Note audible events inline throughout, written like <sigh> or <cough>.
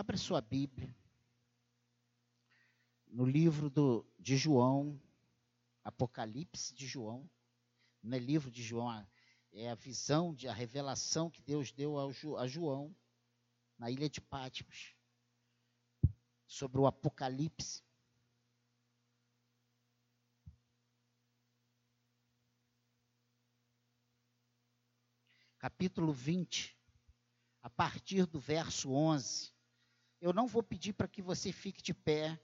Abra sua Bíblia. No livro do, de João, Apocalipse de João. No livro de João, é a visão, de, a revelação que Deus deu ao, a João, na ilha de Patmos, sobre o Apocalipse. Capítulo 20, a partir do verso 11. Eu não vou pedir para que você fique de pé,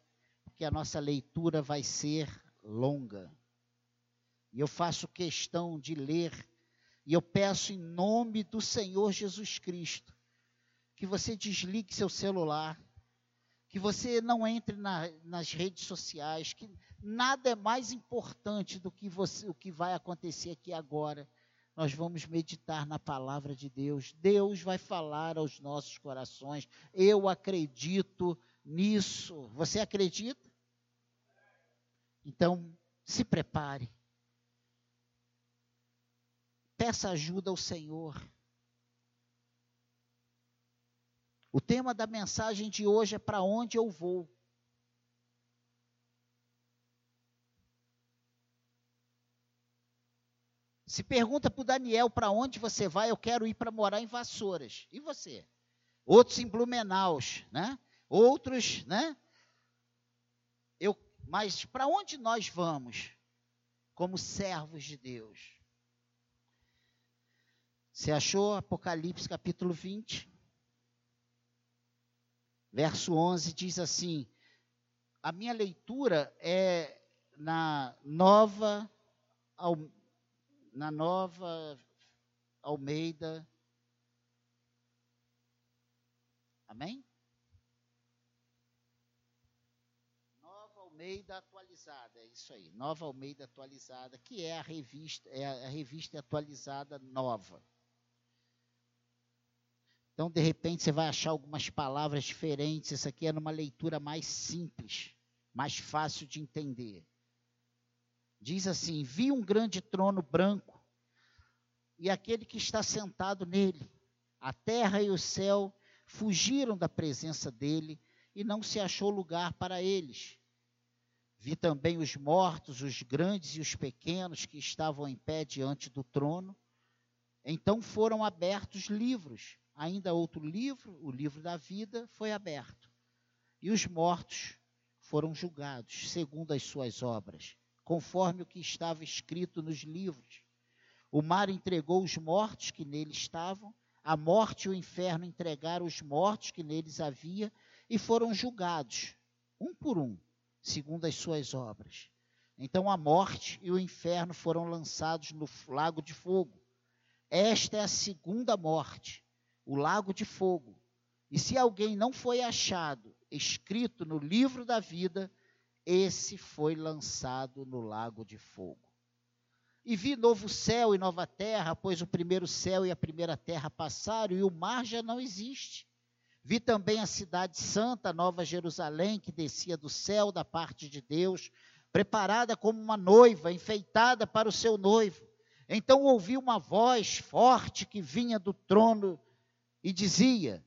porque a nossa leitura vai ser longa. E eu faço questão de ler, e eu peço em nome do Senhor Jesus Cristo, que você desligue seu celular, que você não entre na, nas redes sociais, que nada é mais importante do que você, o que vai acontecer aqui agora nós vamos meditar na palavra de Deus. Deus vai falar aos nossos corações. Eu acredito nisso. Você acredita? Então, se prepare. Peça ajuda ao Senhor. O tema da mensagem de hoje é para onde eu vou. Se pergunta para o Daniel para onde você vai, eu quero ir para morar em Vassouras. E você? Outros em Blumenau, né? Outros, né? Eu, mas para onde nós vamos como servos de Deus? Você achou Apocalipse capítulo 20? Verso 11 diz assim: A minha leitura é na nova na nova Almeida. Amém? Nova Almeida atualizada, é isso aí. Nova Almeida atualizada, que é a revista, é a revista atualizada nova. Então, de repente, você vai achar algumas palavras diferentes. Isso aqui é numa leitura mais simples, mais fácil de entender. Diz assim: Vi um grande trono branco e aquele que está sentado nele. A terra e o céu fugiram da presença dele e não se achou lugar para eles. Vi também os mortos, os grandes e os pequenos que estavam em pé diante do trono. Então foram abertos livros. Ainda outro livro, o livro da vida, foi aberto. E os mortos foram julgados segundo as suas obras conforme o que estava escrito nos livros. O mar entregou os mortos que nele estavam, a morte e o inferno entregaram os mortos que neles havia e foram julgados, um por um, segundo as suas obras. Então a morte e o inferno foram lançados no lago de fogo. Esta é a segunda morte, o lago de fogo. E se alguém não foi achado escrito no livro da vida, esse foi lançado no lago de fogo. E vi novo céu e nova terra, pois o primeiro céu e a primeira terra passaram e o mar já não existe. Vi também a cidade santa, Nova Jerusalém, que descia do céu da parte de Deus, preparada como uma noiva, enfeitada para o seu noivo. Então ouvi uma voz forte que vinha do trono e dizia: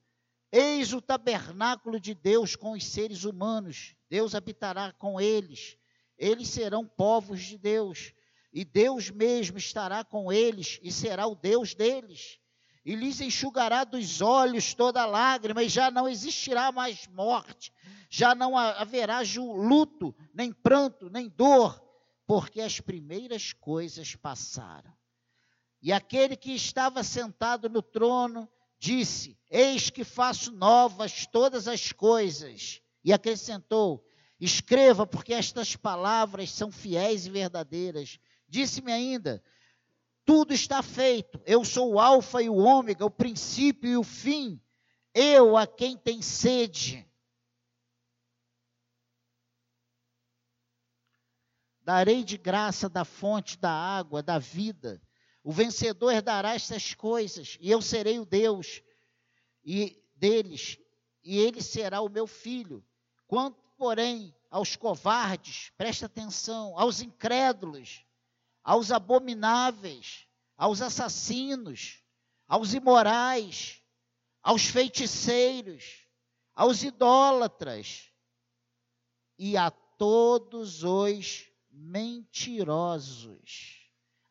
Eis o tabernáculo de Deus com os seres humanos. Deus habitará com eles. Eles serão povos de Deus. E Deus mesmo estará com eles e será o Deus deles. E lhes enxugará dos olhos toda lágrima, e já não existirá mais morte, já não haverá luto, nem pranto, nem dor, porque as primeiras coisas passaram. E aquele que estava sentado no trono disse: Eis que faço novas todas as coisas. E acrescentou: Escreva, porque estas palavras são fiéis e verdadeiras. Disse-me ainda: Tudo está feito. Eu sou o Alfa e o Ômega, o princípio e o fim. Eu a quem tem sede. Darei de graça da fonte da água, da vida. O vencedor herdará estas coisas, e eu serei o Deus e deles, e ele será o meu filho. Quanto, porém, aos covardes, presta atenção, aos incrédulos, aos abomináveis, aos assassinos, aos imorais, aos feiticeiros, aos idólatras e a todos os mentirosos.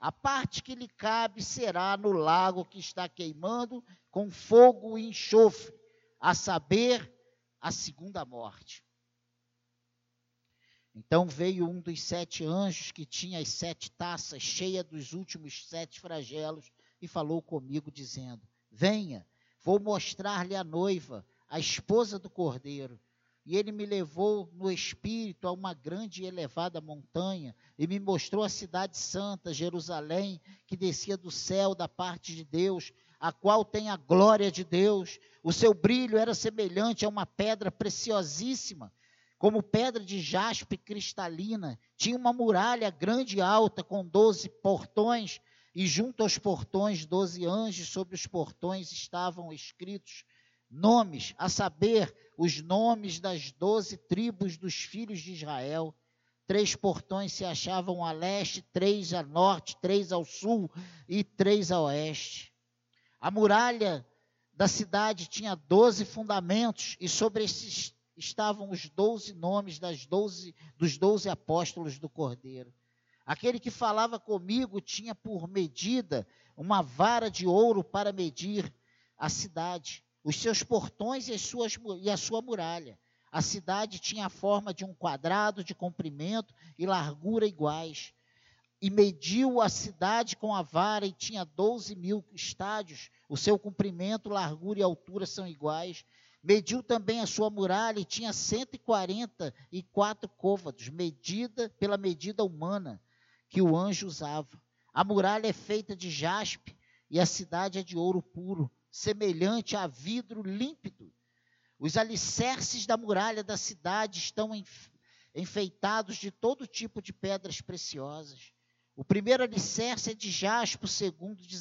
A parte que lhe cabe será no lago que está queimando com fogo e enxofre, a saber, a segunda morte. Então veio um dos sete anjos que tinha as sete taças cheias dos últimos sete flagelos e falou comigo, dizendo: Venha, vou mostrar-lhe a noiva, a esposa do cordeiro. E ele me levou no espírito a uma grande e elevada montanha e me mostrou a cidade santa, Jerusalém, que descia do céu da parte de Deus, a qual tem a glória de Deus. O seu brilho era semelhante a uma pedra preciosíssima, como pedra de jaspe cristalina. Tinha uma muralha grande e alta, com doze portões, e junto aos portões, doze anjos, sobre os portões estavam escritos nomes, a saber, os nomes das doze tribos dos filhos de Israel. Três portões se achavam a leste, três a norte, três ao sul e três a oeste. A muralha da cidade tinha doze fundamentos e sobre esses estavam os doze nomes das 12, dos doze apóstolos do Cordeiro. Aquele que falava comigo tinha por medida uma vara de ouro para medir a cidade os seus portões e, suas, e a sua muralha. A cidade tinha a forma de um quadrado de comprimento e largura iguais. E mediu a cidade com a vara e tinha 12 mil estádios. O seu comprimento, largura e altura são iguais. Mediu também a sua muralha e tinha 144 côvados, medida pela medida humana que o anjo usava. A muralha é feita de jaspe e a cidade é de ouro puro semelhante a vidro límpido. Os alicerces da muralha da cidade estão enfeitados de todo tipo de pedras preciosas. O primeiro alicerce é de jaspe, o segundo de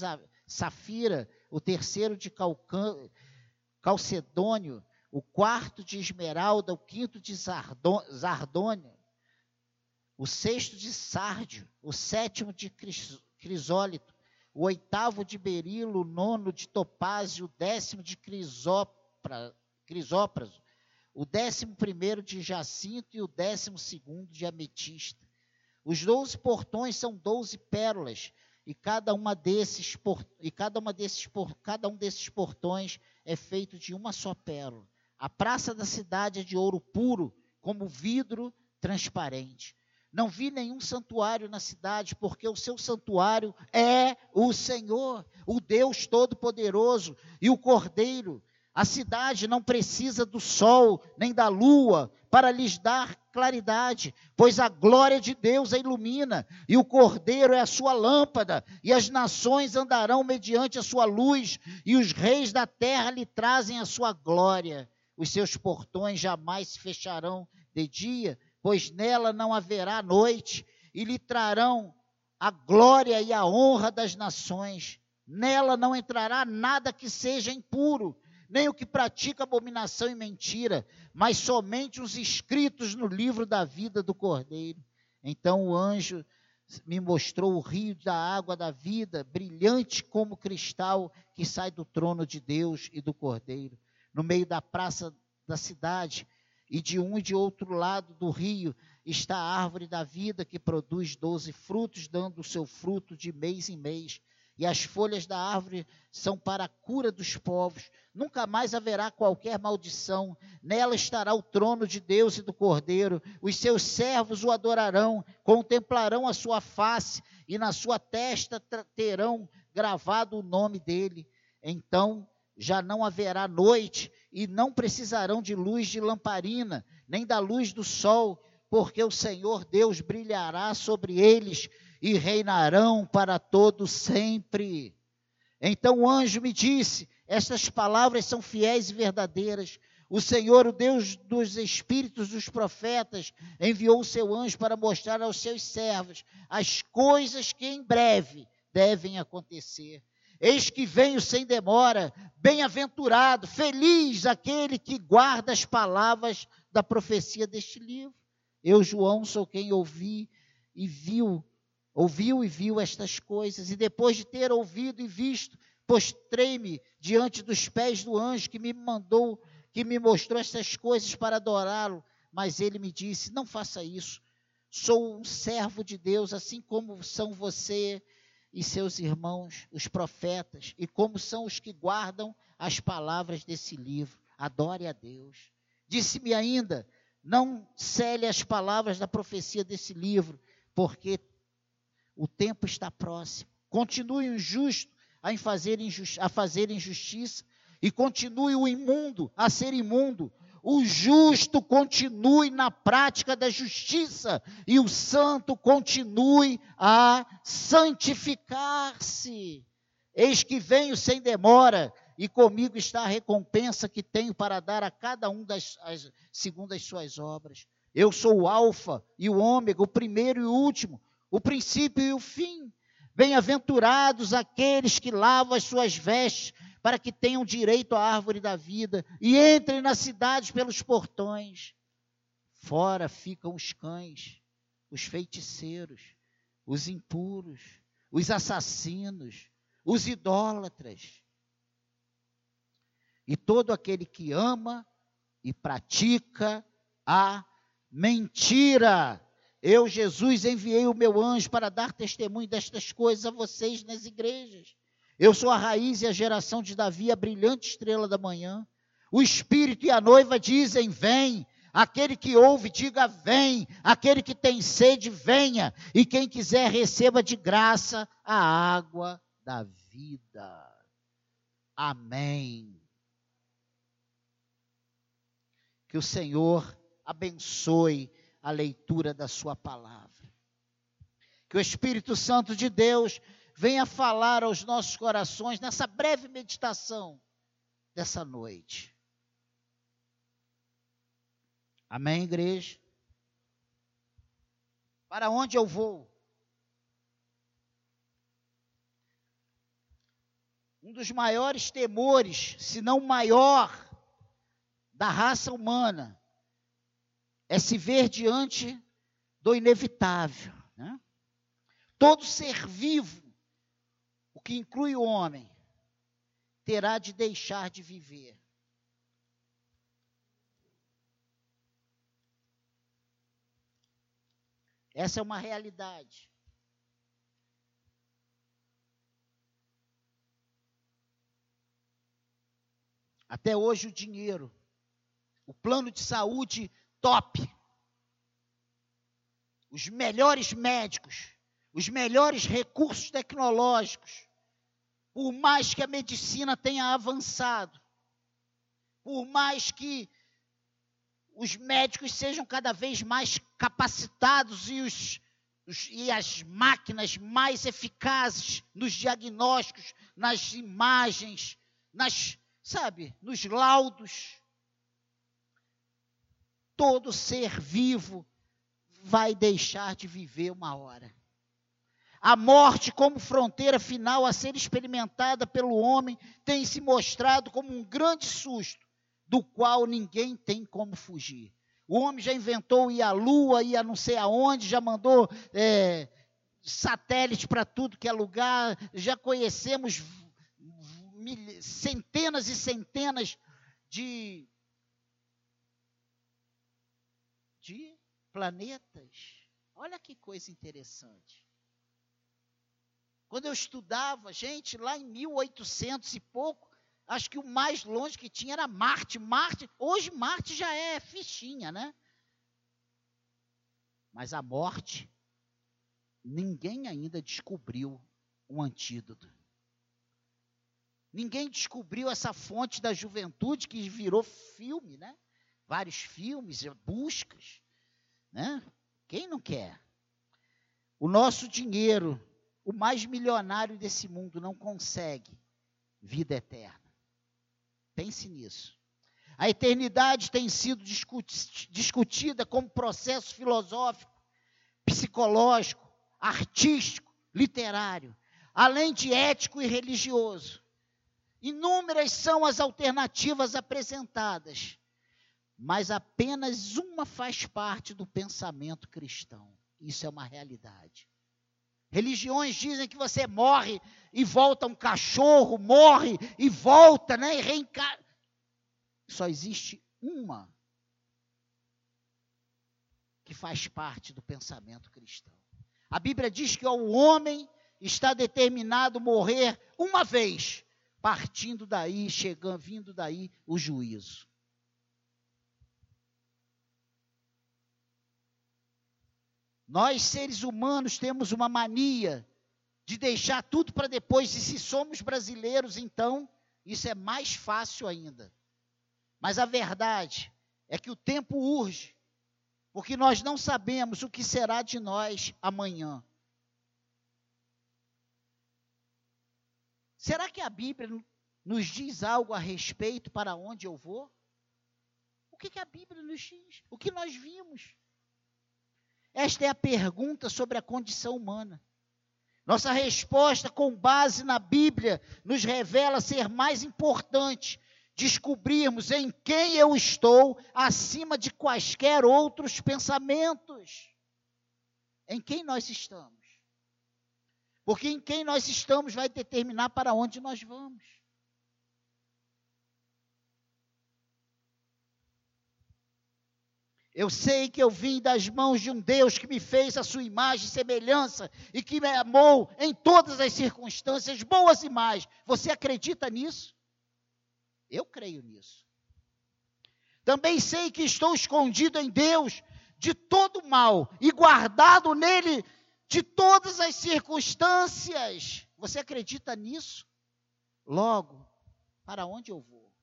safira, o terceiro de calcedônio, o quarto de esmeralda, o quinto de zardônio, o sexto de sárdio, o sétimo de crisólito, o oitavo de berilo, o nono de topázio, o décimo de crisópra, crisópraso, o décimo primeiro de jacinto e o décimo segundo de ametista. Os doze portões são doze pérolas, e cada uma desses e cada uma desses cada um desses portões é feito de uma só pérola. A praça da cidade é de ouro puro, como vidro transparente. Não vi nenhum santuário na cidade, porque o seu santuário é o Senhor, o Deus Todo-Poderoso e o Cordeiro. A cidade não precisa do sol nem da lua para lhes dar claridade, pois a glória de Deus a ilumina, e o Cordeiro é a sua lâmpada, e as nações andarão mediante a sua luz, e os reis da terra lhe trazem a sua glória. Os seus portões jamais se fecharão de dia, pois nela não haverá noite, e lhe trarão a glória e a honra das nações. Nela não entrará nada que seja impuro, nem o que pratica abominação e mentira, mas somente os inscritos no livro da vida do Cordeiro. Então o anjo me mostrou o rio da água da vida, brilhante como cristal, que sai do trono de Deus e do Cordeiro. No meio da praça da cidade, e de um e de outro lado do rio está a árvore da vida que produz doze frutos, dando o seu fruto de mês em mês. E as folhas da árvore são para a cura dos povos. Nunca mais haverá qualquer maldição. Nela estará o trono de Deus e do Cordeiro. Os seus servos o adorarão, contemplarão a sua face, e na sua testa terão gravado o nome dele. Então já não haverá noite, e não precisarão de luz de lamparina, nem da luz do sol, porque o Senhor Deus brilhará sobre eles e reinarão para todo sempre. Então o anjo me disse: Estas palavras são fiéis e verdadeiras. O Senhor, o Deus dos espíritos dos profetas, enviou o seu anjo para mostrar aos seus servos as coisas que em breve devem acontecer. Eis que venho sem demora, bem-aventurado, feliz aquele que guarda as palavras da profecia deste livro. Eu, João, sou quem ouvi e viu, ouviu e viu estas coisas, e depois de ter ouvido e visto, postrei-me diante dos pés do anjo que me mandou que me mostrou essas coisas para adorá-lo, mas ele me disse: Não faça isso. Sou um servo de Deus, assim como são você e seus irmãos, os profetas, e como são os que guardam as palavras desse livro. Adore a Deus. Disse-me ainda: Não cele as palavras da profecia desse livro, porque o tempo está próximo. Continue o injusto a fazer, injusti a fazer injustiça, e continue o imundo a ser imundo. O justo continue na prática da justiça, e o santo continue a santificar-se. Eis que venho sem demora, e comigo está a recompensa que tenho para dar a cada um das, as, segundo as suas obras. Eu sou o Alfa e o Ômega, o primeiro e o último, o princípio e o fim. Bem-aventurados aqueles que lavam as suas vestes, para que tenham direito à árvore da vida e entrem nas cidades pelos portões. Fora ficam os cães, os feiticeiros, os impuros, os assassinos, os idólatras. E todo aquele que ama e pratica a mentira. Eu, Jesus, enviei o meu anjo para dar testemunho destas coisas a vocês nas igrejas. Eu sou a raiz e a geração de Davi, a brilhante estrela da manhã. O Espírito e a noiva dizem: Vem. Aquele que ouve, diga: Vem. Aquele que tem sede, venha. E quem quiser, receba de graça a água da vida. Amém. Que o Senhor abençoe a leitura da Sua palavra. Que o Espírito Santo de Deus venha falar aos nossos corações nessa breve meditação dessa noite. Amém, igreja? Para onde eu vou? Um dos maiores temores, se não maior, da raça humana é se ver diante do inevitável. Né? Todo ser vivo, que inclui o homem, terá de deixar de viver. Essa é uma realidade. Até hoje o dinheiro, o plano de saúde top. Os melhores médicos, os melhores recursos tecnológicos. Por mais que a medicina tenha avançado, por mais que os médicos sejam cada vez mais capacitados e, os, os, e as máquinas mais eficazes nos diagnósticos, nas imagens, nas, sabe, nos laudos todo ser vivo vai deixar de viver uma hora. A morte, como fronteira final a ser experimentada pelo homem, tem se mostrado como um grande susto, do qual ninguém tem como fugir. O homem já inventou ir à lua, ir a não sei aonde, já mandou é, satélite para tudo que é lugar, já conhecemos centenas e centenas de de planetas. Olha que coisa interessante. Quando eu estudava, gente, lá em 1800 e pouco, acho que o mais longe que tinha era Marte. Marte, hoje Marte já é fichinha, né? Mas a morte, ninguém ainda descobriu um antídoto. Ninguém descobriu essa fonte da juventude que virou filme, né? vários filmes, buscas, né? Quem não quer? O nosso dinheiro, o mais milionário desse mundo, não consegue vida eterna. Pense nisso. A eternidade tem sido discutida como processo filosófico, psicológico, artístico, literário, além de ético e religioso. Inúmeras são as alternativas apresentadas mas apenas uma faz parte do pensamento cristão. Isso é uma realidade. Religiões dizem que você morre e volta um cachorro, morre e volta, né? E reencarna. só existe uma que faz parte do pensamento cristão. A Bíblia diz que o homem está determinado morrer uma vez, partindo daí, chegando, vindo daí o juízo. Nós, seres humanos, temos uma mania de deixar tudo para depois, e se somos brasileiros, então, isso é mais fácil ainda. Mas a verdade é que o tempo urge, porque nós não sabemos o que será de nós amanhã. Será que a Bíblia nos diz algo a respeito para onde eu vou? O que, que a Bíblia nos diz? O que nós vimos? Esta é a pergunta sobre a condição humana. Nossa resposta, com base na Bíblia, nos revela ser mais importante descobrirmos em quem eu estou acima de quaisquer outros pensamentos. Em quem nós estamos. Porque em quem nós estamos vai determinar para onde nós vamos. Eu sei que eu vim das mãos de um Deus que me fez a sua imagem e semelhança e que me amou em todas as circunstâncias, boas e más. Você acredita nisso? Eu creio nisso. Também sei que estou escondido em Deus de todo mal e guardado nele de todas as circunstâncias. Você acredita nisso? Logo, para onde eu vou?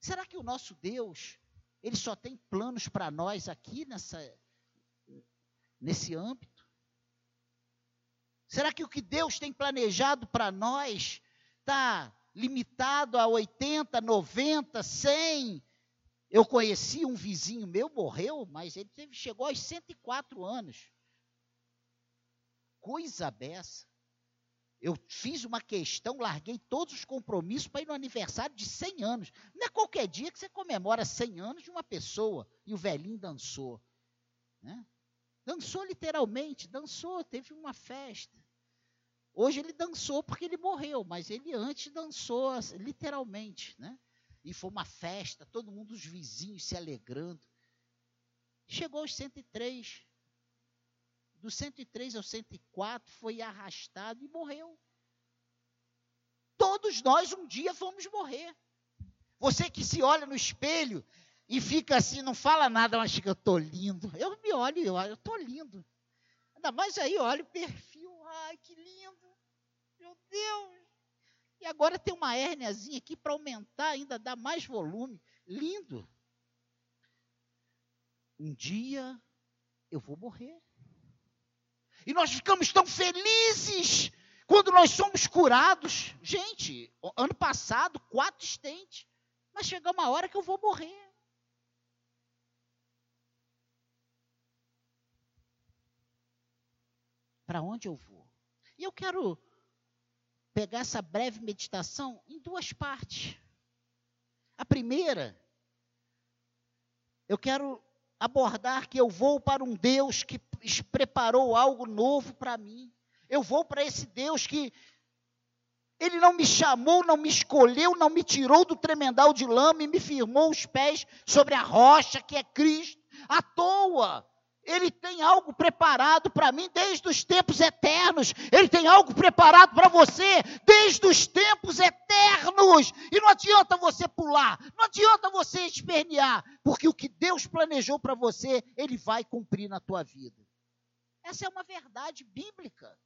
Será que o nosso Deus ele só tem planos para nós aqui nessa, nesse âmbito? Será que o que Deus tem planejado para nós está limitado a 80, 90, 100? Eu conheci um vizinho meu, morreu, mas ele teve, chegou aos 104 anos. Coisa beça. Eu fiz uma questão, larguei todos os compromissos para ir no aniversário de 100 anos. Não é qualquer dia que você comemora 100 anos de uma pessoa e o velhinho dançou. Né? Dançou literalmente, dançou, teve uma festa. Hoje ele dançou porque ele morreu, mas ele antes dançou literalmente. Né? E foi uma festa, todo mundo, os vizinhos se alegrando. Chegou aos 103, do 103 ao 104, foi arrastado e morreu. Todos nós um dia vamos morrer. Você que se olha no espelho e fica assim, não fala nada, mas fica, eu estou lindo. Eu me olho e eu estou lindo. Ainda mais aí, olha o perfil, ai, que lindo. Meu Deus. E agora tem uma hérniazinha aqui para aumentar, ainda dar mais volume. Lindo. Um dia eu vou morrer. E nós ficamos tão felizes quando nós somos curados. Gente, ano passado, quatro estentes. Mas chega uma hora que eu vou morrer. Para onde eu vou? E eu quero pegar essa breve meditação em duas partes. A primeira, eu quero abordar que eu vou para um Deus que preparou algo novo para mim. Eu vou para esse Deus que ele não me chamou, não me escolheu, não me tirou do tremendal de lama e me firmou os pés sobre a rocha que é Cristo, à toa. Ele tem algo preparado para mim desde os tempos eternos. Ele tem algo preparado para você desde os tempos eternos. E não adianta você pular, não adianta você espernear, porque o que Deus planejou para você, Ele vai cumprir na tua vida. Essa é uma verdade bíblica.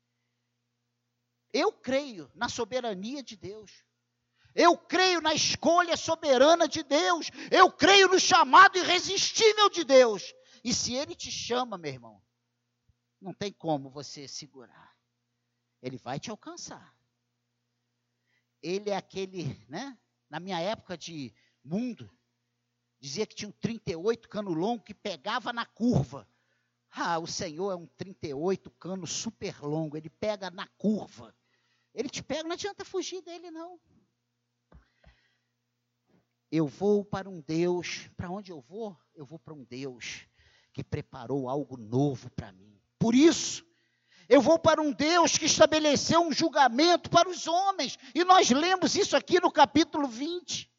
Eu creio na soberania de Deus. Eu creio na escolha soberana de Deus. Eu creio no chamado irresistível de Deus. E se ele te chama, meu irmão, não tem como você segurar. Ele vai te alcançar. Ele é aquele, né? Na minha época de mundo, dizia que tinha um 38 cano longo que pegava na curva. Ah, o Senhor é um 38 cano super longo, ele pega na curva. Ele te pega, não adianta fugir dele, não. Eu vou para um Deus, para onde eu vou? Eu vou para um Deus que preparou algo novo para mim. Por isso, eu vou para um Deus que estabeleceu um julgamento para os homens. E nós lemos isso aqui no capítulo 20.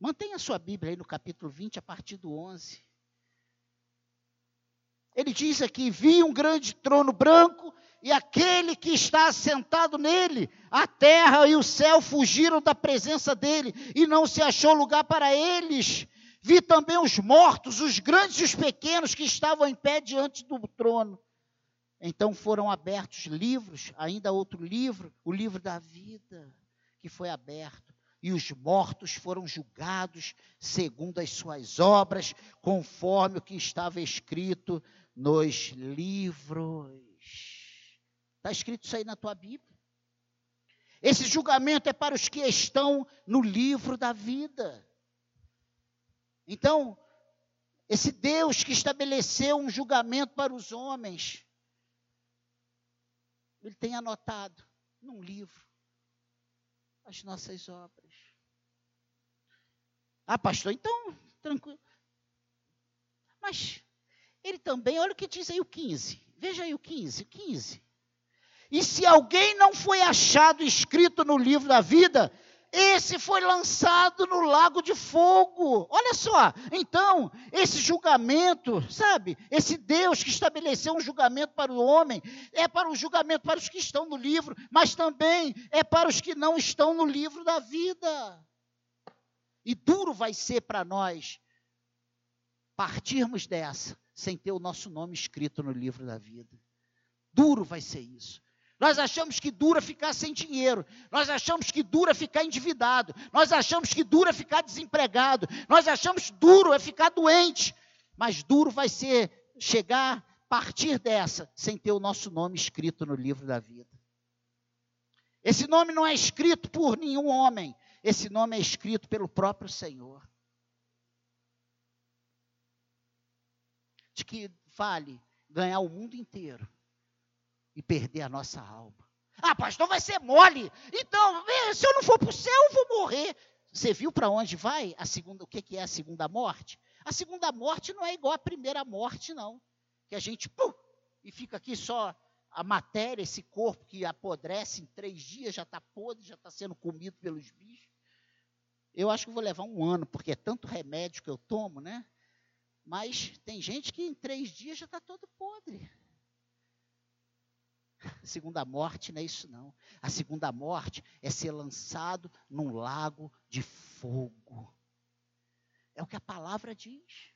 Mantenha sua Bíblia aí no capítulo 20, a partir do 11. Ele diz aqui: Vi um grande trono branco e aquele que está assentado nele. A terra e o céu fugiram da presença dele e não se achou lugar para eles. Vi também os mortos, os grandes e os pequenos que estavam em pé diante do trono. Então foram abertos livros, ainda outro livro, o livro da vida, que foi aberto. E os mortos foram julgados segundo as suas obras, conforme o que estava escrito nos livros. Está escrito isso aí na tua Bíblia. Esse julgamento é para os que estão no livro da vida. Então, esse Deus que estabeleceu um julgamento para os homens, ele tem anotado num livro as nossas obras. Ah, pastor, então, tranquilo. Mas ele também, olha o que diz aí o 15. Veja aí o 15, 15. E se alguém não foi achado escrito no livro da vida, esse foi lançado no lago de fogo. Olha só, então, esse julgamento, sabe? Esse Deus que estabeleceu um julgamento para o homem, é para o julgamento para os que estão no livro, mas também é para os que não estão no livro da vida. E duro vai ser para nós partirmos dessa sem ter o nosso nome escrito no livro da vida. Duro vai ser isso. Nós achamos que dura ficar sem dinheiro. Nós achamos que dura ficar endividado. Nós achamos que dura ficar desempregado. Nós achamos duro é ficar doente. Mas duro vai ser chegar, partir dessa, sem ter o nosso nome escrito no livro da vida. Esse nome não é escrito por nenhum homem. Esse nome é escrito pelo próprio Senhor. De que vale ganhar o mundo inteiro e perder a nossa alma. Ah, pastor, vai ser mole. Então, se eu não for para o céu, eu vou morrer. Você viu para onde vai a segunda? O que, que é a segunda morte? A segunda morte não é igual à primeira morte, não. Que a gente pum, e fica aqui só a matéria, esse corpo que apodrece em três dias, já está podre, já está sendo comido pelos bichos. Eu acho que vou levar um ano, porque é tanto remédio que eu tomo, né? Mas tem gente que em três dias já está todo podre. A segunda morte não é isso, não. A segunda morte é ser lançado num lago de fogo. É o que a palavra diz.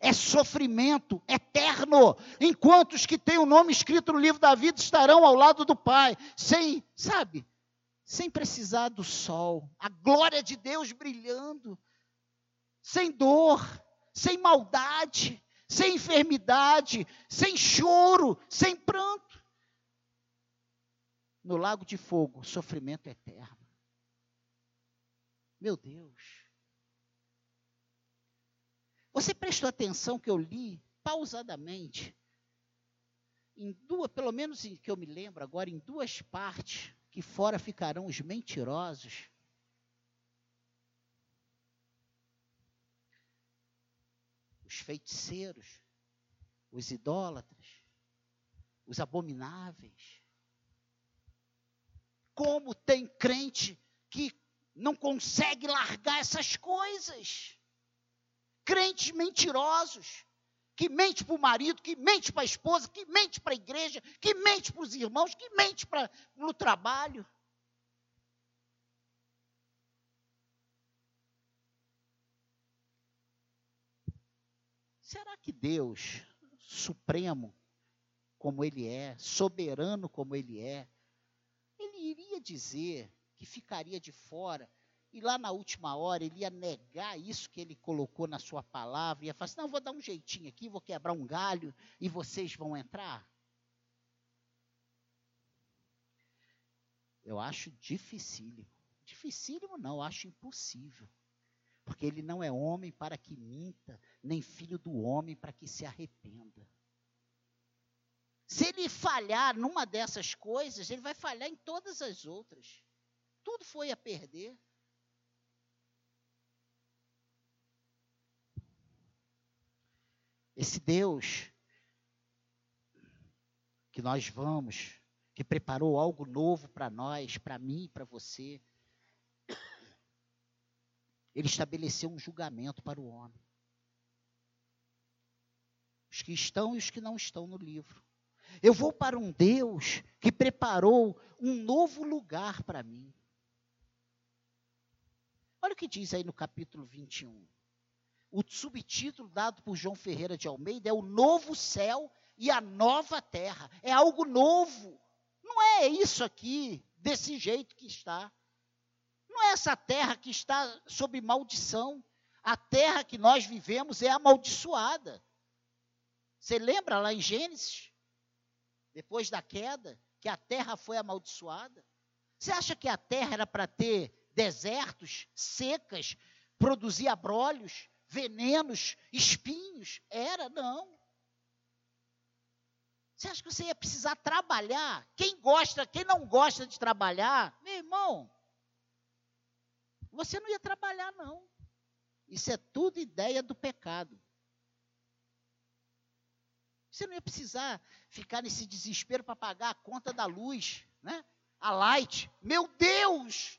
É sofrimento eterno, enquanto os que têm o nome escrito no livro da vida estarão ao lado do Pai, sem, sabe, sem precisar do sol, a glória de Deus brilhando, sem dor, sem maldade, sem enfermidade, sem choro, sem pranto. No lago de fogo, sofrimento eterno. Meu Deus. Você prestou atenção que eu li pausadamente, em duas, pelo menos em que eu me lembro agora, em duas partes, que fora ficarão os mentirosos os feiticeiros, os idólatras, os abomináveis. Como tem crente que não consegue largar essas coisas? Crentes mentirosos, que mente para o marido, que mente para a esposa, que mente para a igreja, que mente para os irmãos, que mente para no trabalho. Será que Deus, supremo como Ele é, soberano como Ele é, Ele iria dizer que ficaria de fora e lá na última hora ele ia negar isso que ele colocou na sua palavra, ia falar assim, não, vou dar um jeitinho aqui, vou quebrar um galho e vocês vão entrar? Eu acho dificílimo. Dificílimo não, eu acho impossível porque ele não é homem para que minta, nem filho do homem para que se arrependa. Se ele falhar numa dessas coisas, ele vai falhar em todas as outras. Tudo foi a perder. Esse Deus que nós vamos, que preparou algo novo para nós, para mim, para você, ele estabeleceu um julgamento para o homem. Os que estão e os que não estão no livro. Eu vou para um Deus que preparou um novo lugar para mim. Olha o que diz aí no capítulo 21. O subtítulo dado por João Ferreira de Almeida é o novo céu e a nova terra. É algo novo. Não é isso aqui, desse jeito que está. Não é essa terra que está sob maldição. A terra que nós vivemos é amaldiçoada. Você lembra lá em Gênesis? Depois da queda, que a terra foi amaldiçoada? Você acha que a terra era para ter desertos, secas, produzir abrolhos, venenos, espinhos? Era, não. Você acha que você ia precisar trabalhar? Quem gosta, quem não gosta de trabalhar, meu irmão, você não ia trabalhar, não. Isso é tudo ideia do pecado. Você não ia precisar ficar nesse desespero para pagar a conta da luz, né? A light. Meu Deus!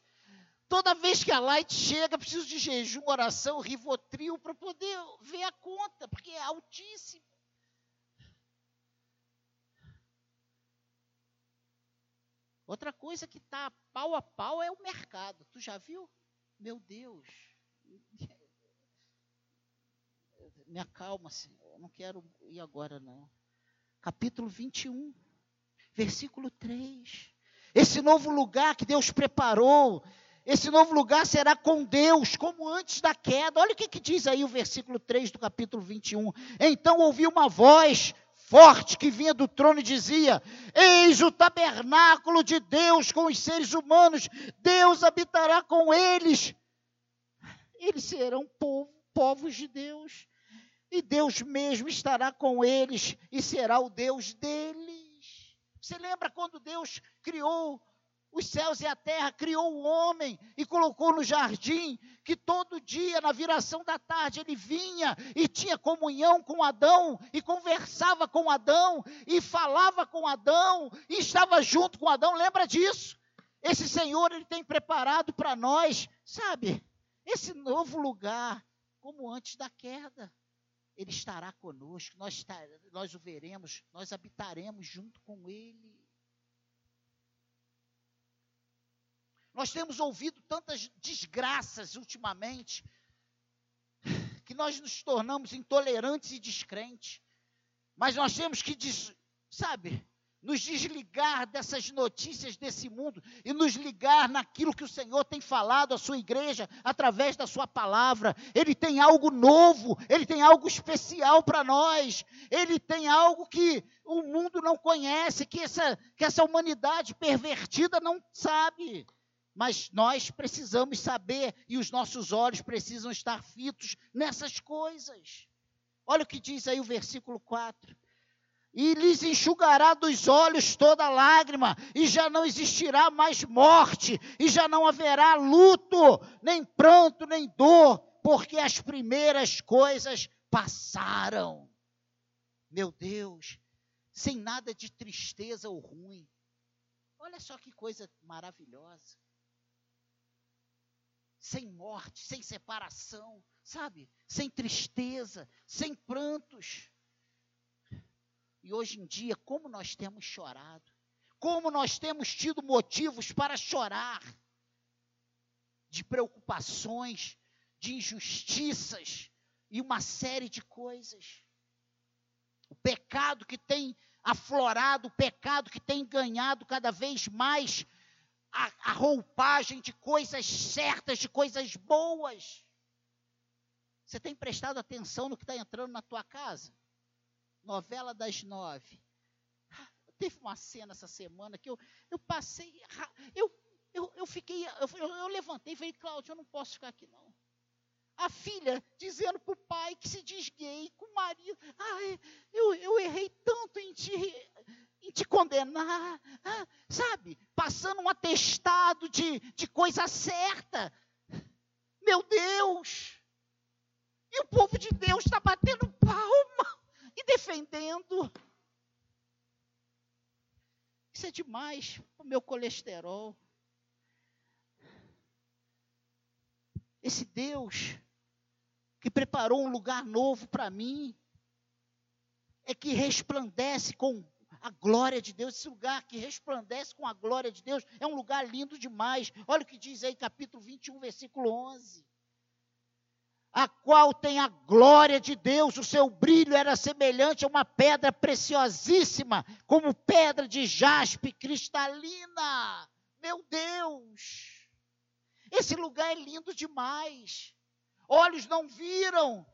Toda vez que a light chega, preciso de jejum, oração, rivotril para poder ver a conta, porque é altíssimo. Outra coisa que está pau a pau é o mercado. Tu já viu? Meu Deus. <laughs> Me acalma, Senhor. Eu não quero ir agora, não. Capítulo 21, versículo 3. Esse novo lugar que Deus preparou, esse novo lugar será com Deus, como antes da queda. Olha o que, que diz aí o versículo 3 do capítulo 21. Então ouvi uma voz forte que vinha do trono e dizia: Eis o tabernáculo de Deus com os seres humanos, Deus habitará com eles. Eles serão povo, povos de Deus, e Deus mesmo estará com eles e será o Deus deles. Você lembra quando Deus criou os céus e a terra, criou o homem e colocou no jardim, que todo dia, na viração da tarde, ele vinha e tinha comunhão com Adão, e conversava com Adão, e falava com Adão, e estava junto com Adão, lembra disso? Esse Senhor, ele tem preparado para nós, sabe, esse novo lugar, como antes da queda. Ele estará conosco, nós, nós o veremos, nós habitaremos junto com Ele. Nós temos ouvido tantas desgraças ultimamente, que nós nos tornamos intolerantes e descrentes. Mas nós temos que, sabe, nos desligar dessas notícias desse mundo e nos ligar naquilo que o Senhor tem falado à sua igreja através da sua palavra. Ele tem algo novo, ele tem algo especial para nós. Ele tem algo que o mundo não conhece, que essa, que essa humanidade pervertida não sabe mas nós precisamos saber e os nossos olhos precisam estar fitos nessas coisas. Olha o que diz aí o versículo 4. E lhes enxugará dos olhos toda lágrima, e já não existirá mais morte, e já não haverá luto, nem pranto, nem dor, porque as primeiras coisas passaram. Meu Deus, sem nada de tristeza ou ruim. Olha só que coisa maravilhosa sem morte, sem separação, sabe? Sem tristeza, sem prantos. E hoje em dia, como nós temos chorado, como nós temos tido motivos para chorar, de preocupações, de injustiças e uma série de coisas. O pecado que tem aflorado, o pecado que tem ganhado cada vez mais a, a roupagem de coisas certas, de coisas boas. Você tem prestado atenção no que está entrando na tua casa? Novela das nove. Teve uma cena essa semana que eu, eu passei. Eu, eu, eu fiquei. Eu, eu levantei e falei, Cláudio, eu não posso ficar aqui não. A filha dizendo para o pai que se diz gay, com o marido. Ai, eu, eu errei tanto em te te condenar, sabe? Passando um atestado de, de coisa certa. Meu Deus! E o povo de Deus está batendo palma e defendendo. Isso é demais o meu colesterol. esse Deus que preparou um lugar novo para mim, é que resplandece com a glória de Deus, esse lugar que resplandece com a glória de Deus, é um lugar lindo demais. Olha o que diz aí, capítulo 21, versículo 11. A qual tem a glória de Deus, o seu brilho era semelhante a uma pedra preciosíssima, como pedra de jaspe cristalina. Meu Deus! Esse lugar é lindo demais. Olhos não viram,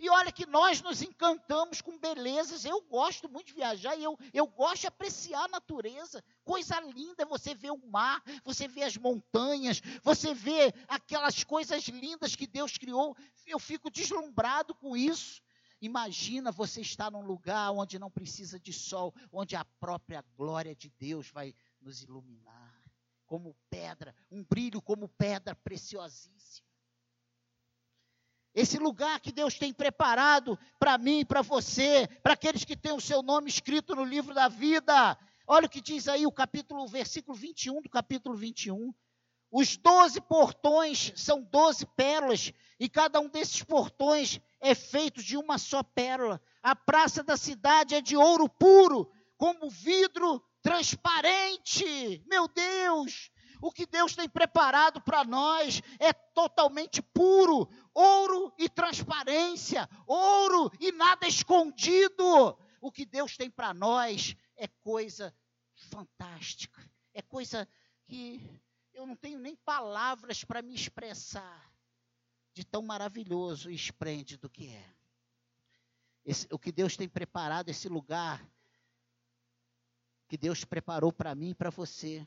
e olha que nós nos encantamos com belezas. Eu gosto muito de viajar e eu, eu gosto de apreciar a natureza. Coisa linda você ver o mar, você vê as montanhas, você vê aquelas coisas lindas que Deus criou. Eu fico deslumbrado com isso. Imagina você estar num lugar onde não precisa de sol, onde a própria glória de Deus vai nos iluminar. Como pedra, um brilho como pedra preciosíssima. Esse lugar que Deus tem preparado para mim, para você, para aqueles que têm o seu nome escrito no livro da vida. Olha o que diz aí o capítulo, o versículo 21 do capítulo 21. Os doze portões são doze pérolas, e cada um desses portões é feito de uma só pérola. A praça da cidade é de ouro puro, como vidro transparente. Meu Deus! O que Deus tem preparado para nós é totalmente puro, ouro e transparência, ouro e nada escondido. O que Deus tem para nós é coisa fantástica, é coisa que eu não tenho nem palavras para me expressar de tão maravilhoso e esplêndido que é. Esse, o que Deus tem preparado, esse lugar que Deus preparou para mim e para você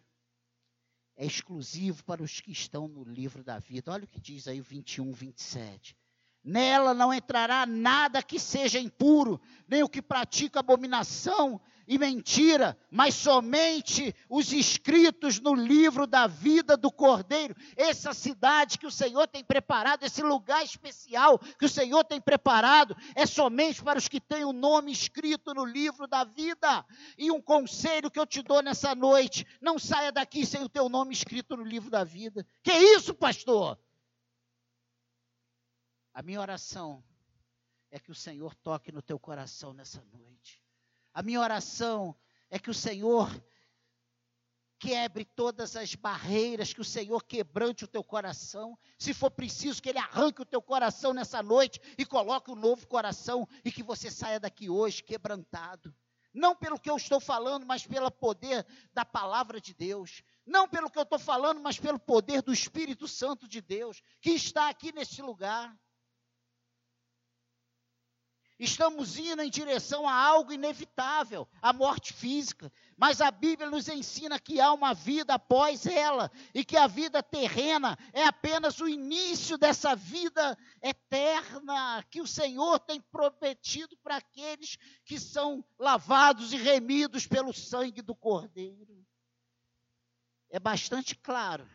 é exclusivo para os que estão no livro da vida. Olha o que diz aí o 21, 27. Nela não entrará nada que seja impuro, nem o que pratica abominação e mentira, mas somente os inscritos no livro da vida do Cordeiro. Essa cidade que o Senhor tem preparado, esse lugar especial que o Senhor tem preparado, é somente para os que têm o nome escrito no livro da vida. E um conselho que eu te dou nessa noite: não saia daqui sem o teu nome escrito no livro da vida. Que isso, pastor? A minha oração é que o Senhor toque no teu coração nessa noite. A minha oração é que o Senhor quebre todas as barreiras, que o Senhor quebrante o teu coração. Se for preciso, que Ele arranque o teu coração nessa noite e coloque um novo coração e que você saia daqui hoje quebrantado. Não pelo que eu estou falando, mas pelo poder da palavra de Deus. Não pelo que eu estou falando, mas pelo poder do Espírito Santo de Deus, que está aqui neste lugar. Estamos indo em direção a algo inevitável, a morte física. Mas a Bíblia nos ensina que há uma vida após ela e que a vida terrena é apenas o início dessa vida eterna que o Senhor tem prometido para aqueles que são lavados e remidos pelo sangue do Cordeiro. É bastante claro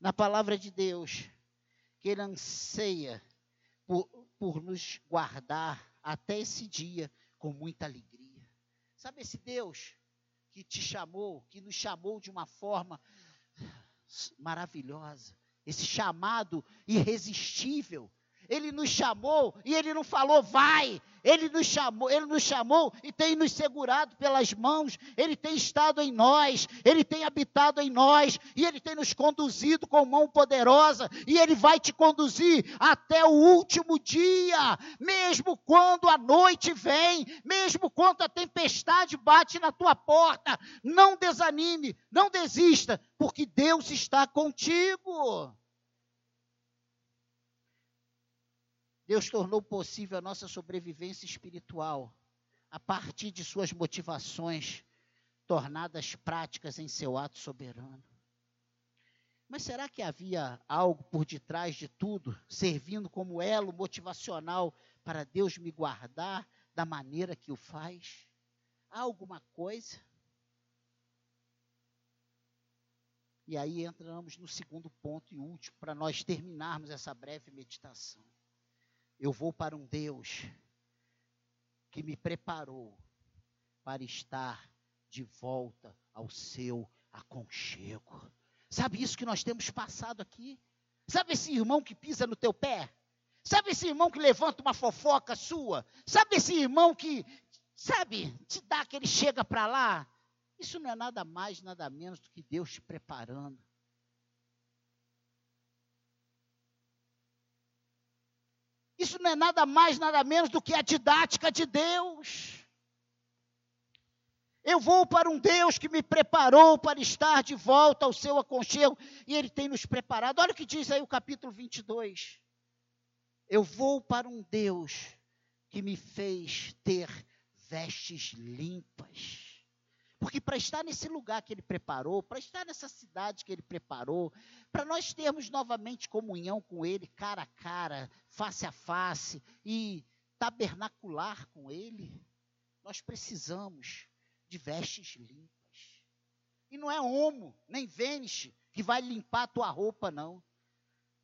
na palavra de Deus que ele anseia por, por nos guardar até esse dia com muita alegria. Sabe esse Deus que te chamou, que nos chamou de uma forma maravilhosa, esse chamado irresistível, ele nos chamou e ele não falou vai. Ele nos chamou, ele nos chamou e tem nos segurado pelas mãos. Ele tem estado em nós, ele tem habitado em nós e ele tem nos conduzido com mão poderosa e ele vai te conduzir até o último dia, mesmo quando a noite vem, mesmo quando a tempestade bate na tua porta. Não desanime, não desista, porque Deus está contigo. Deus tornou possível a nossa sobrevivência espiritual a partir de suas motivações tornadas práticas em seu ato soberano. Mas será que havia algo por detrás de tudo, servindo como elo motivacional para Deus me guardar da maneira que o faz? Há alguma coisa? E aí entramos no segundo ponto e último, para nós terminarmos essa breve meditação eu vou para um Deus que me preparou para estar de volta ao seu aconchego. Sabe isso que nós temos passado aqui? Sabe esse irmão que pisa no teu pé? Sabe esse irmão que levanta uma fofoca sua? Sabe esse irmão que, sabe, te dá aquele chega para lá? Isso não é nada mais, nada menos do que Deus te preparando. Isso não é nada mais, nada menos do que a didática de Deus. Eu vou para um Deus que me preparou para estar de volta ao seu aconchego e Ele tem nos preparado. Olha o que diz aí o capítulo 22. Eu vou para um Deus que me fez ter vestes limpas. Porque para estar nesse lugar que ele preparou, para estar nessa cidade que ele preparou, para nós termos novamente comunhão com ele, cara a cara, face a face e tabernacular com ele, nós precisamos de vestes limpas. E não é homo, nem Vênus que vai limpar a tua roupa, não.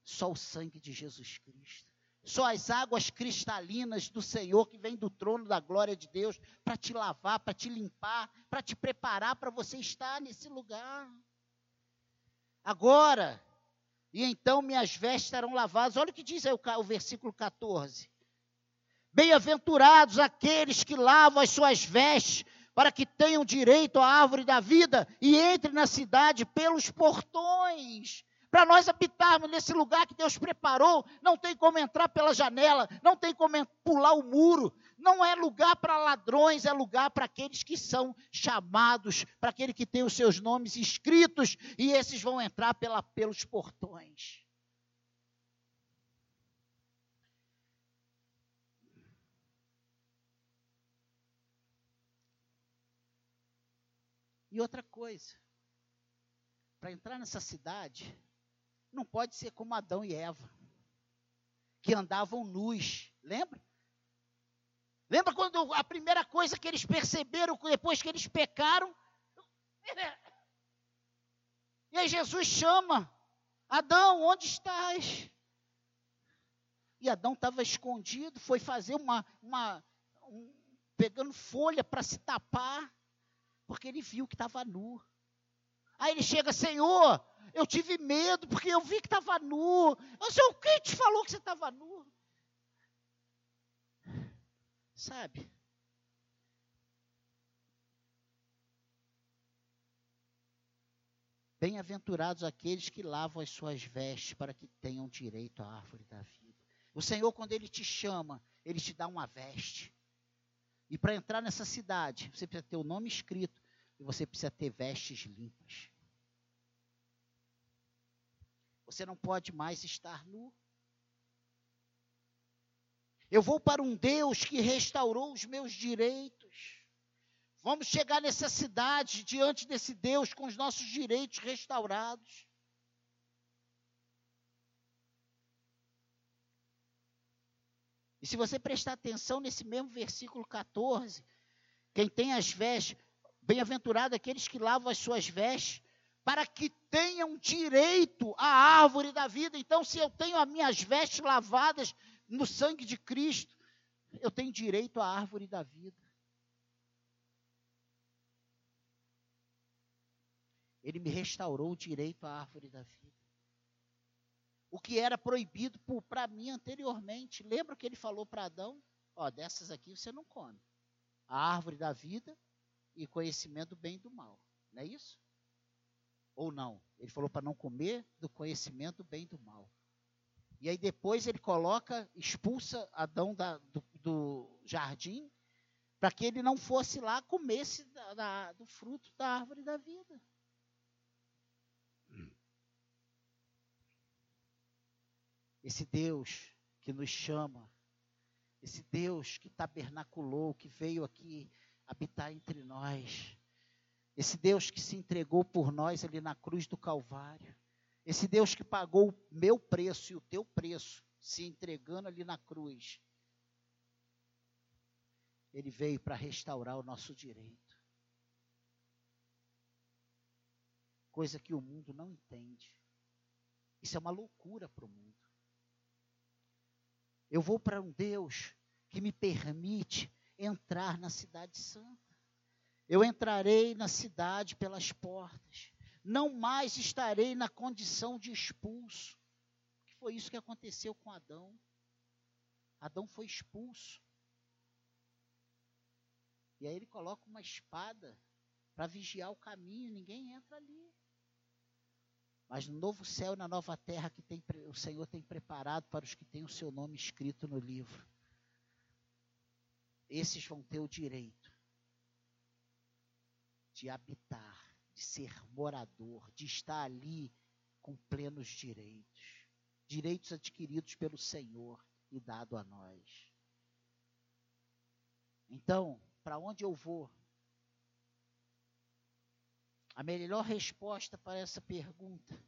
Só o sangue de Jesus Cristo. Só as águas cristalinas do Senhor que vem do trono da glória de Deus para te lavar, para te limpar, para te preparar para você estar nesse lugar. Agora, e então minhas vestes estarão lavadas. Olha o que diz aí o, o versículo 14. Bem-aventurados aqueles que lavam as suas vestes, para que tenham direito à árvore da vida e entrem na cidade pelos portões. Para nós habitarmos nesse lugar que Deus preparou, não tem como entrar pela janela, não tem como pular o muro. Não é lugar para ladrões, é lugar para aqueles que são chamados, para aquele que tem os seus nomes escritos, e esses vão entrar pela, pelos portões. E outra coisa, para entrar nessa cidade, não pode ser como Adão e Eva, que andavam nus. Lembra? Lembra quando a primeira coisa que eles perceberam depois que eles pecaram? E aí Jesus chama: Adão, onde estás? E Adão estava escondido, foi fazer uma, uma um, pegando folha para se tapar, porque ele viu que estava nu. Aí ele chega, Senhor, eu tive medo porque eu vi que estava nu. Sei o que te falou que você estava nu? Sabe? Bem-aventurados aqueles que lavam as suas vestes para que tenham direito à árvore da vida. O Senhor, quando Ele te chama, Ele te dá uma veste. E para entrar nessa cidade, você precisa ter o nome escrito e você precisa ter vestes limpas. Você não pode mais estar nu. Eu vou para um Deus que restaurou os meus direitos. Vamos chegar nessa cidade diante desse Deus com os nossos direitos restaurados. E se você prestar atenção nesse mesmo versículo 14, quem tem as vestes, bem-aventurado aqueles que lavam as suas vestes, para que tenham direito à árvore da vida. Então, se eu tenho as minhas vestes lavadas no sangue de Cristo, eu tenho direito à árvore da vida. Ele me restaurou o direito à árvore da vida. O que era proibido para mim anteriormente. Lembra que ele falou para Adão? Ó, dessas aqui você não come. A árvore da vida e conhecimento do bem e do mal. Não é isso? Ou não? Ele falou para não comer do conhecimento do bem e do mal. E aí depois ele coloca, expulsa Adão da, do, do, jardim, para que ele não fosse lá comesse da, da, do fruto da árvore da vida. Esse Deus que nos chama, esse Deus que tabernaculou, que veio aqui habitar entre nós, esse Deus que se entregou por nós ali na cruz do Calvário. Esse Deus que pagou o meu preço e o teu preço, se entregando ali na cruz. Ele veio para restaurar o nosso direito. Coisa que o mundo não entende. Isso é uma loucura para o mundo. Eu vou para um Deus que me permite entrar na cidade santa. Eu entrarei na cidade pelas portas. Não mais estarei na condição de expulso. foi isso que aconteceu com Adão. Adão foi expulso. E aí ele coloca uma espada para vigiar o caminho, ninguém entra ali. Mas no novo céu e na nova terra que tem, o Senhor tem preparado para os que têm o seu nome escrito no livro, esses vão ter o direito de habitar, de ser morador, de estar ali com plenos direitos, direitos adquiridos pelo Senhor e dado a nós. Então, para onde eu vou? A melhor resposta para essa pergunta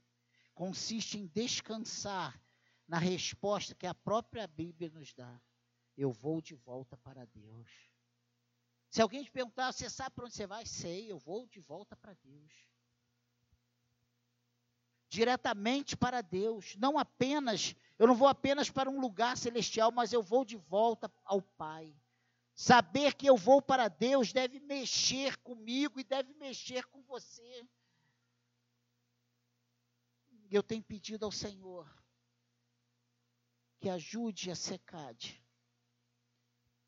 consiste em descansar na resposta que a própria Bíblia nos dá. Eu vou de volta para Deus. Se alguém te perguntar, você sabe para onde você vai? Sei, eu vou de volta para Deus. Diretamente para Deus, não apenas, eu não vou apenas para um lugar celestial, mas eu vou de volta ao Pai. Saber que eu vou para Deus deve mexer comigo e deve mexer com você. Eu tenho pedido ao Senhor que ajude a secade,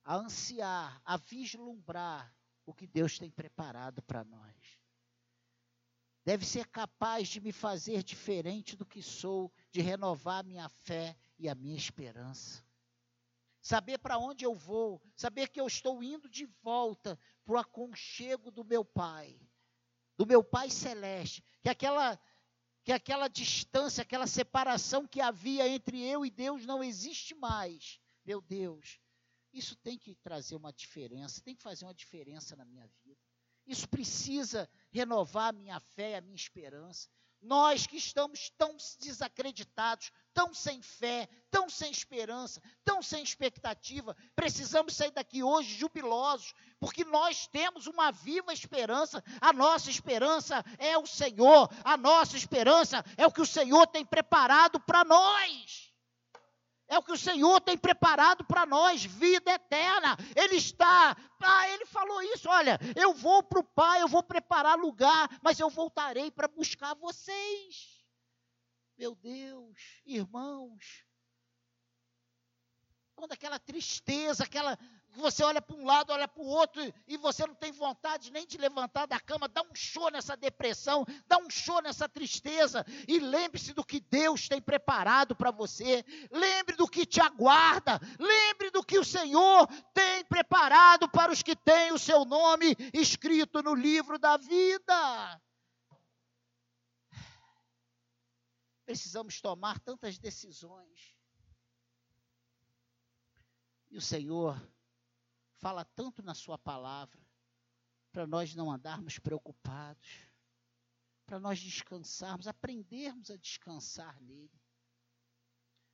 a ansiar, a vislumbrar o que Deus tem preparado para nós. Deve ser capaz de me fazer diferente do que sou, de renovar minha fé e a minha esperança saber para onde eu vou, saber que eu estou indo de volta para o aconchego do meu Pai, do meu Pai Celeste, que aquela, que aquela distância, aquela separação que havia entre eu e Deus não existe mais. Meu Deus, isso tem que trazer uma diferença, tem que fazer uma diferença na minha vida. Isso precisa renovar a minha fé, a minha esperança. Nós que estamos tão desacreditados, tão sem fé, tão sem esperança, tão sem expectativa, precisamos sair daqui hoje jubilosos, porque nós temos uma viva esperança. A nossa esperança é o Senhor, a nossa esperança é o que o Senhor tem preparado para nós. É o que o Senhor tem preparado para nós, vida eterna. Ele está, ah, ele falou isso, olha, eu vou para o Pai, eu vou preparar lugar, mas eu voltarei para buscar vocês. Meu Deus, irmãos, quando aquela tristeza, aquela você olha para um lado, olha para o outro e você não tem vontade nem de levantar da cama, dá um show nessa depressão, dá um show nessa tristeza e lembre-se do que Deus tem preparado para você. Lembre do que te aguarda, lembre do que o Senhor tem preparado para os que têm o seu nome escrito no livro da vida. Precisamos tomar tantas decisões. E o Senhor fala tanto na Sua palavra, para nós não andarmos preocupados, para nós descansarmos, aprendermos a descansar nele.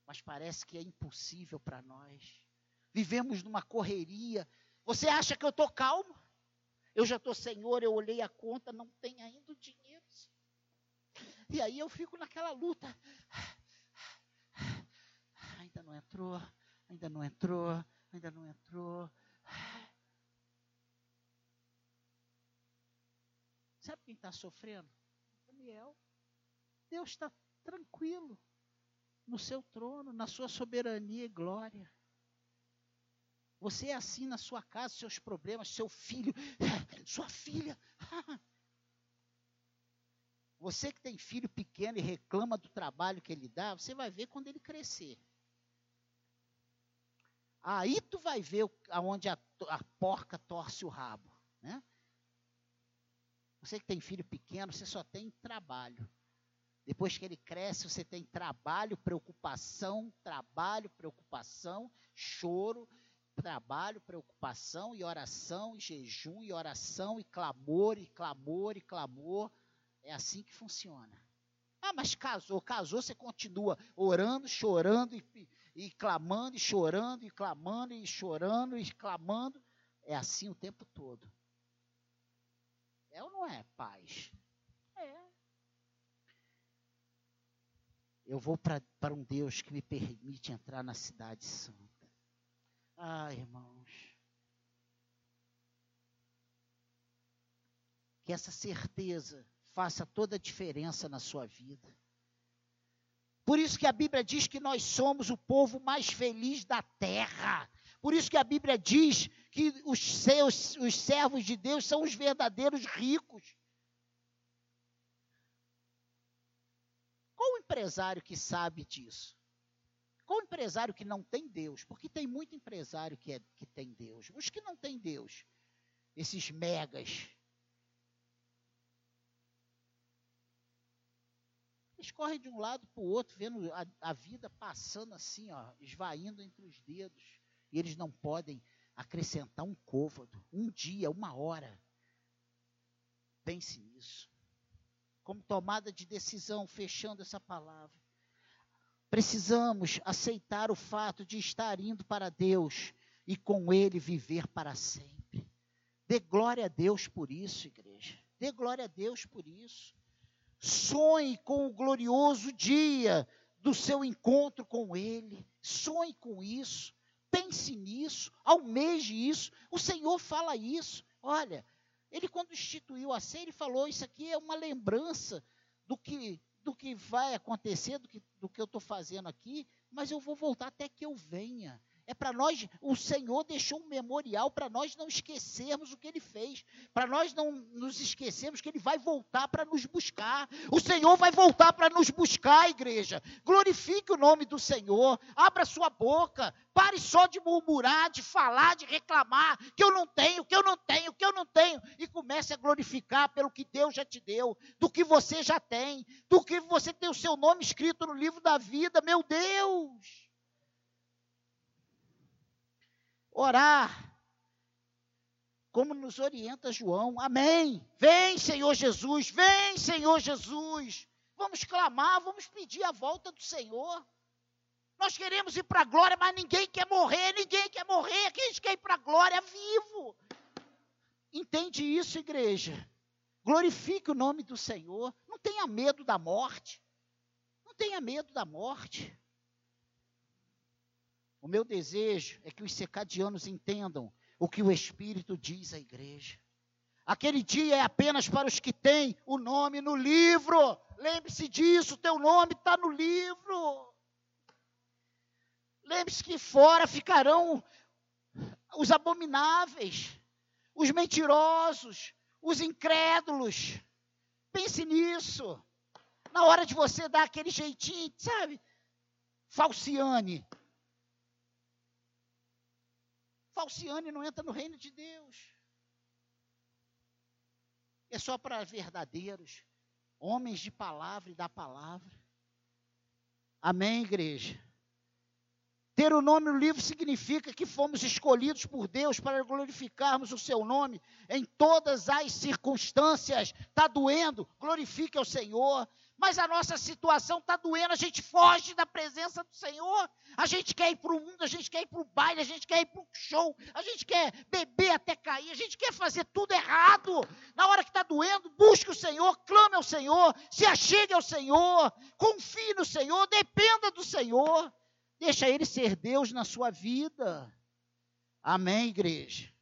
Mas parece que é impossível para nós. Vivemos numa correria. Você acha que eu estou calmo? Eu já estou, Senhor, eu olhei a conta, não tem ainda o dinheiro. E aí eu fico naquela luta. Ainda não entrou, ainda não entrou, ainda não entrou. Sabe quem está sofrendo? Daniel. Deus está tranquilo no seu trono, na sua soberania e glória. Você é assim na sua casa, seus problemas, seu filho, <laughs> sua filha. <laughs> Você que tem filho pequeno e reclama do trabalho que ele dá, você vai ver quando ele crescer. Aí tu vai ver aonde a, a porca torce o rabo. Né? Você que tem filho pequeno, você só tem trabalho. Depois que ele cresce, você tem trabalho, preocupação, trabalho, preocupação, choro, trabalho, preocupação e oração, e jejum e oração e clamor e clamor e clamor. É assim que funciona. Ah, mas casou, casou, você continua orando, chorando e, e clamando, e chorando, e clamando, e chorando, e clamando. É assim o tempo todo. É ou não é paz? É. Eu vou para um Deus que me permite entrar na cidade santa. Ah, irmãos. Que essa certeza faça toda a diferença na sua vida. Por isso que a Bíblia diz que nós somos o povo mais feliz da terra. Por isso que a Bíblia diz que os seus, os servos de Deus são os verdadeiros ricos. Qual empresário que sabe disso? Qual empresário que não tem Deus? Porque tem muito empresário que, é, que tem Deus. Os que não têm Deus, esses megas, Eles correm de um lado para o outro, vendo a, a, vida passando assim, ó, esvaindo entre os dedos. E eles não podem acrescentar um côvado, um dia, uma hora. Pense nisso. Como tomada de decisão, fechando essa palavra. Precisamos aceitar o fato de estar indo para Deus e com Ele viver para sempre. Dê glória a Deus por isso, igreja. Dê glória a Deus por isso. Sonhe com o glorioso dia do seu encontro com Ele. Sonhe com isso. Pense nisso. Almeje isso. O Senhor fala isso. Olha, Ele quando instituiu a ceia, Ele falou: Isso aqui é uma lembrança do que, do que vai acontecer, do que, do que eu estou fazendo aqui, mas eu vou voltar até que eu venha. É para nós, o Senhor deixou um memorial para nós não esquecermos o que ele fez, para nós não nos esquecermos que ele vai voltar para nos buscar. O Senhor vai voltar para nos buscar, igreja. Glorifique o nome do Senhor, abra sua boca, pare só de murmurar, de falar, de reclamar, que eu não tenho, que eu não tenho, que eu não tenho, e comece a glorificar pelo que Deus já te deu, do que você já tem, do que você tem o seu nome escrito no livro da vida, meu Deus orar, como nos orienta João. Amém. Vem, Senhor Jesus, vem, Senhor Jesus. Vamos clamar, vamos pedir a volta do Senhor. Nós queremos ir para a glória, mas ninguém quer morrer, ninguém quer morrer. Quem quer ir para a glória vivo? Entende isso, igreja? Glorifique o nome do Senhor. Não tenha medo da morte. Não tenha medo da morte. O meu desejo é que os secadianos entendam o que o Espírito diz à igreja. Aquele dia é apenas para os que têm o nome no livro. Lembre-se disso, teu nome está no livro. Lembre-se que fora ficarão os abomináveis, os mentirosos, os incrédulos. Pense nisso. Na hora de você dar aquele jeitinho, sabe? Falciane, Falciane não entra no reino de Deus. É só para verdadeiros, homens de palavra e da palavra. Amém, igreja? Ter o nome no livro significa que fomos escolhidos por Deus para glorificarmos o seu nome em todas as circunstâncias. Está doendo? Glorifique ao Senhor mas a nossa situação está doendo, a gente foge da presença do Senhor, a gente quer ir para o mundo, a gente quer ir para o baile, a gente quer ir para o show, a gente quer beber até cair, a gente quer fazer tudo errado. Na hora que está doendo, busque o Senhor, clame ao Senhor, se achegue ao Senhor, confie no Senhor, dependa do Senhor, deixa Ele ser Deus na sua vida. Amém, igreja?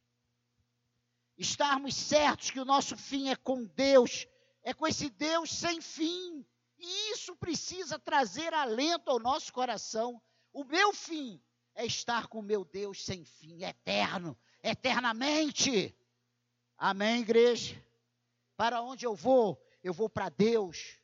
Estarmos certos que o nosso fim é com Deus é com esse Deus sem fim. E isso precisa trazer alento ao nosso coração. O meu fim é estar com o meu Deus sem fim, eterno, eternamente. Amém, igreja? Para onde eu vou? Eu vou para Deus.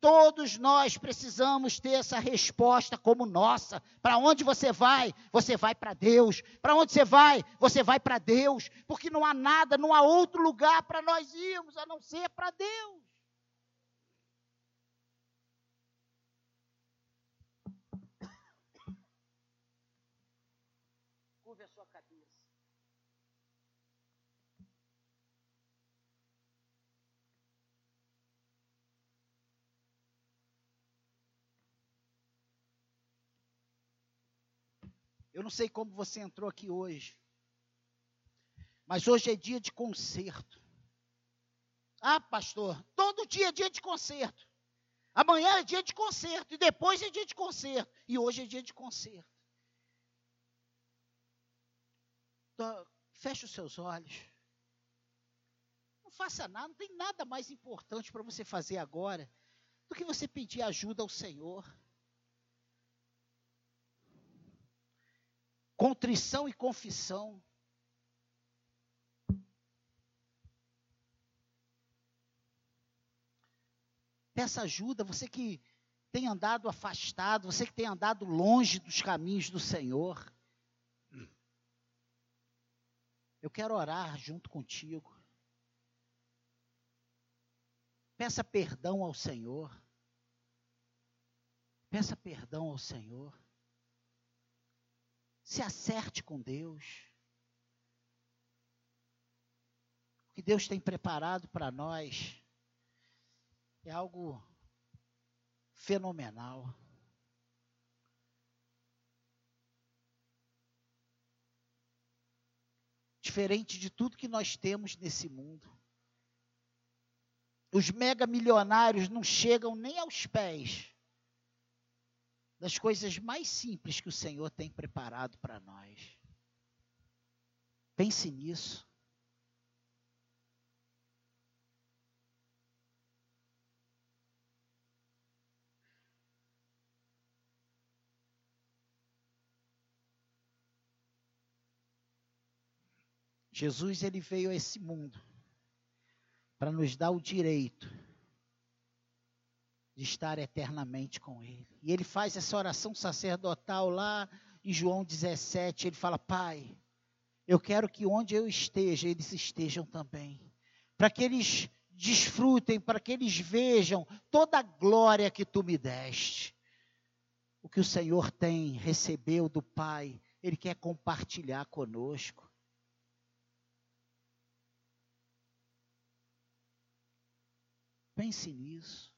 Todos nós precisamos ter essa resposta como nossa. Para onde você vai? Você vai para Deus. Para onde você vai? Você vai para Deus. Porque não há nada, não há outro lugar para nós irmos a não ser para Deus. Eu não sei como você entrou aqui hoje, mas hoje é dia de concerto. Ah, pastor, todo dia é dia de concerto. Amanhã é dia de concerto, e depois é dia de concerto, e hoje é dia de concerto. Então, feche os seus olhos. Não faça nada, não tem nada mais importante para você fazer agora do que você pedir ajuda ao Senhor. Contrição e confissão. Peça ajuda, você que tem andado afastado, você que tem andado longe dos caminhos do Senhor. Eu quero orar junto contigo. Peça perdão ao Senhor. Peça perdão ao Senhor. Se acerte com Deus. O que Deus tem preparado para nós é algo fenomenal. Diferente de tudo que nós temos nesse mundo. Os mega milionários não chegam nem aos pés das coisas mais simples que o Senhor tem preparado para nós. Pense nisso. Jesus ele veio a esse mundo para nos dar o direito de estar eternamente com Ele. E ele faz essa oração sacerdotal lá em João 17. Ele fala: Pai, eu quero que onde eu esteja, eles estejam também. Para que eles desfrutem, para que eles vejam toda a glória que tu me deste. O que o Senhor tem, recebeu do Pai, Ele quer compartilhar conosco. Pense nisso.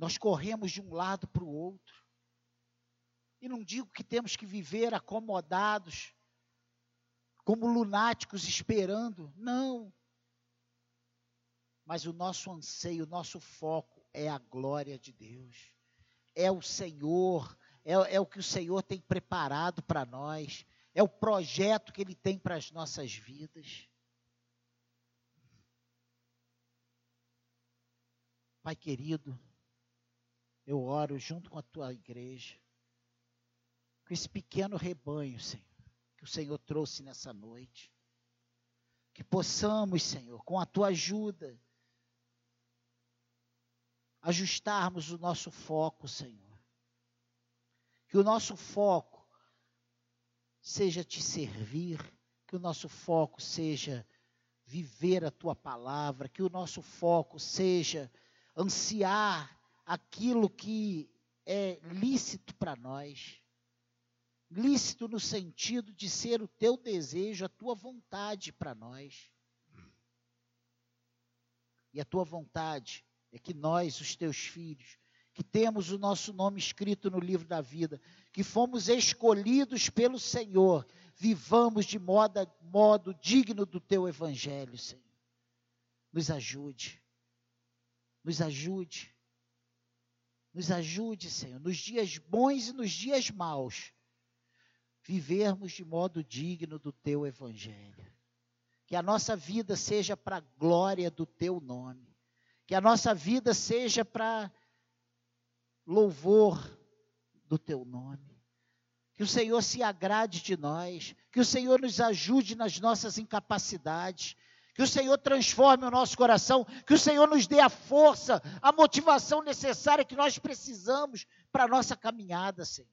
Nós corremos de um lado para o outro. E não digo que temos que viver acomodados, como lunáticos esperando. Não. Mas o nosso anseio, o nosso foco é a glória de Deus. É o Senhor, é, é o que o Senhor tem preparado para nós. É o projeto que Ele tem para as nossas vidas. Pai querido, eu oro junto com a tua igreja, com esse pequeno rebanho, Senhor, que o Senhor trouxe nessa noite. Que possamos, Senhor, com a tua ajuda, ajustarmos o nosso foco, Senhor. Que o nosso foco seja te servir, que o nosso foco seja viver a tua palavra, que o nosso foco seja ansiar aquilo que é lícito para nós. Lícito no sentido de ser o teu desejo, a tua vontade para nós. E a tua vontade é que nós, os teus filhos, que temos o nosso nome escrito no livro da vida, que fomos escolhidos pelo Senhor, vivamos de modo, modo digno do teu evangelho, Senhor. Nos ajude nos ajude. Nos ajude, Senhor, nos dias bons e nos dias maus, vivermos de modo digno do teu evangelho. Que a nossa vida seja para a glória do teu nome. Que a nossa vida seja para louvor do teu nome. Que o Senhor se agrade de nós, que o Senhor nos ajude nas nossas incapacidades, que o Senhor transforme o nosso coração, que o Senhor nos dê a força, a motivação necessária que nós precisamos para a nossa caminhada, Senhor.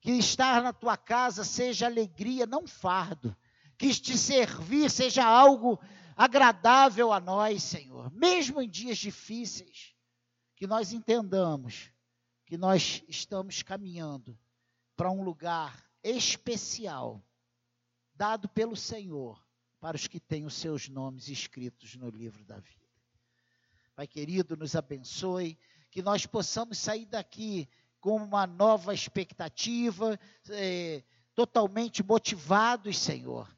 Que estar na tua casa seja alegria, não fardo. Que te servir seja algo agradável a nós, Senhor, mesmo em dias difíceis. Que nós entendamos que nós estamos caminhando para um lugar especial, dado pelo Senhor para os que têm os seus nomes escritos no livro da vida. Pai querido, nos abençoe, que nós possamos sair daqui com uma nova expectativa, é, totalmente motivados, Senhor,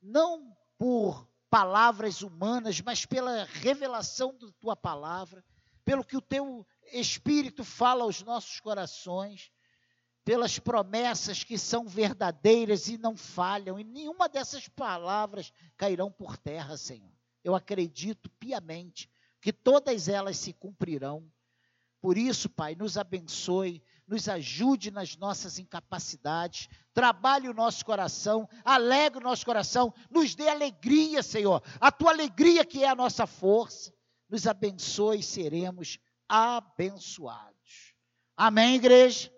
não por palavras humanas, mas pela revelação da tua palavra, pelo que o teu Espírito fala aos nossos corações pelas promessas que são verdadeiras e não falham, e nenhuma dessas palavras cairão por terra, Senhor. Eu acredito piamente que todas elas se cumprirão, Por isso, Pai, nos abençoe, nos ajude nas nossas incapacidades, trabalhe o nosso coração, alegre o nosso coração, nos dê alegria, Senhor, a tua alegria que é a nossa força, nos abençoe e seremos abençoados. Amém, igreja?